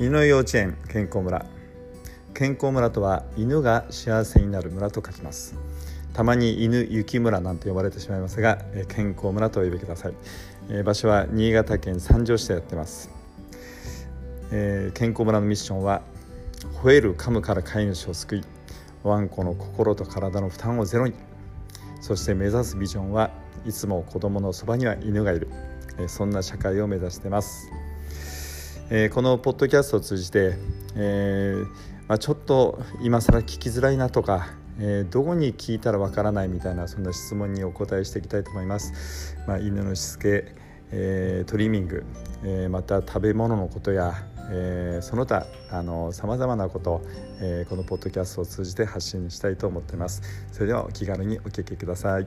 犬幼稚園健康村。健康村とは犬が幸せになる村と書きます。たまに犬雪村なんて呼ばれてしまいますが健康村とお呼びください。場所は新潟県三条市でやってます。健康村のミッションは吠える噛むから飼い主を救いワンコの心と体の負担をゼロに。そして目指すビジョンはいつも子供のそばには犬がいる。そんな社会を目指してます。えー、このポッドキャストを通じて、えーまあ、ちょっと今更聞きづらいなとか、えー、どこに聞いたらわからないみたいなそんな質問にお答えしていきたいと思います。まあ、犬のしつけ、え、トリミング、え、また食べ物のことや、え、その他さまざまなこと、え、このポッドキャストを通じて発信したいと思っています。それではお気軽にお聞きください。